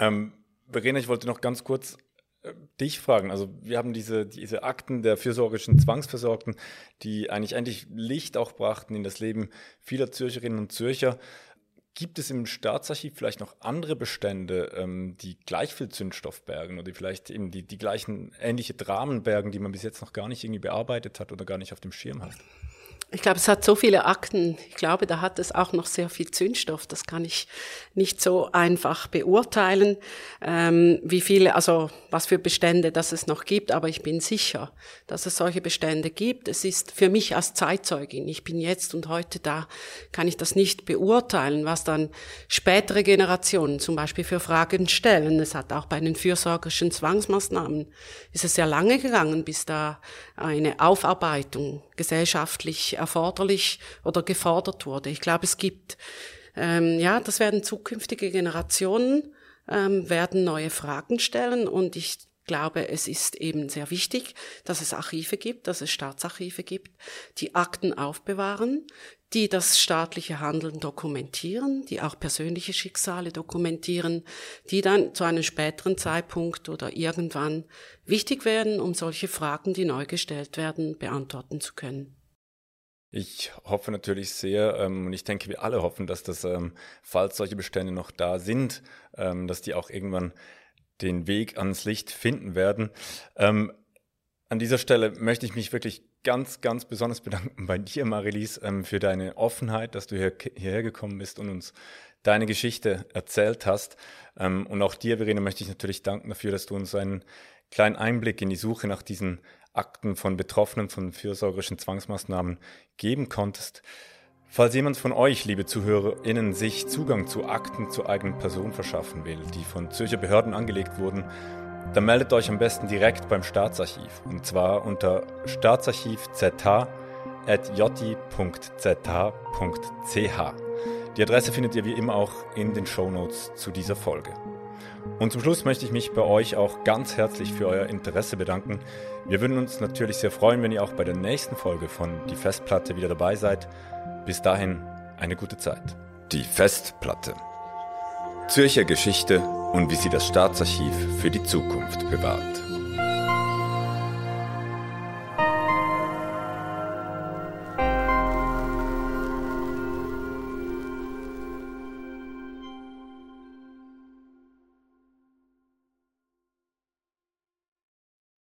Speaker 1: Ähm, Verena, ich wollte noch ganz kurz äh, dich fragen. Also wir haben diese, diese Akten der fürsorgischen Zwangsversorgten, die eigentlich endlich Licht auch brachten in das Leben vieler Zürcherinnen und Zürcher. Gibt es im Staatsarchiv vielleicht noch andere Bestände, ähm, die gleich viel Zündstoff bergen oder die vielleicht eben die, die gleichen ähnliche Dramen bergen, die man bis jetzt noch gar nicht irgendwie bearbeitet hat oder gar nicht auf dem Schirm hat?
Speaker 4: Ich glaube, es hat so viele Akten. Ich glaube, da hat es auch noch sehr viel Zündstoff. Das kann ich nicht so einfach beurteilen, ähm, wie viele, also was für Bestände das es noch gibt. Aber ich bin sicher, dass es solche Bestände gibt. Es ist für mich als Zeitzeugin, ich bin jetzt und heute da, kann ich das nicht beurteilen, was dann spätere Generationen zum Beispiel für Fragen stellen. Es hat auch bei den fürsorgerischen Zwangsmaßnahmen, ist es sehr lange gegangen, bis da eine Aufarbeitung gesellschaftlich erforderlich oder gefordert wurde. Ich glaube, es gibt, ähm, ja, das werden zukünftige Generationen, ähm, werden neue Fragen stellen und ich glaube, es ist eben sehr wichtig, dass es Archive gibt, dass es Staatsarchive gibt, die Akten aufbewahren, die das staatliche Handeln dokumentieren, die auch persönliche Schicksale dokumentieren, die dann zu einem späteren Zeitpunkt oder irgendwann wichtig werden, um solche Fragen, die neu gestellt werden, beantworten zu können.
Speaker 1: Ich hoffe natürlich sehr, ähm, und ich denke, wir alle hoffen, dass das, ähm, falls solche Bestände noch da sind, ähm, dass die auch irgendwann den Weg ans Licht finden werden. Ähm, an dieser Stelle möchte ich mich wirklich ganz, ganz besonders bedanken bei dir, Marilise, ähm, für deine Offenheit, dass du hier, hierher gekommen bist und uns deine Geschichte erzählt hast. Ähm, und auch dir, Verena, möchte ich natürlich danken dafür, dass du uns einen kleinen Einblick in die Suche nach diesen Akten von Betroffenen von fürsorgerischen Zwangsmaßnahmen geben konntest. Falls jemand von euch, liebe ZuhörerInnen, sich Zugang zu Akten zur eigenen Person verschaffen will, die von Zürcher Behörden angelegt wurden, dann meldet euch am besten direkt beim Staatsarchiv und zwar unter staatsarchiv.j.ch. Die Adresse findet ihr wie immer auch in den Show Notes zu dieser Folge. Und zum Schluss möchte ich mich bei euch auch ganz herzlich für euer Interesse bedanken. Wir würden uns natürlich sehr freuen, wenn ihr auch bei der nächsten Folge von Die Festplatte wieder dabei seid. Bis dahin eine gute Zeit. Die Festplatte. Zürcher Geschichte und wie sie das Staatsarchiv für die Zukunft bewahrt.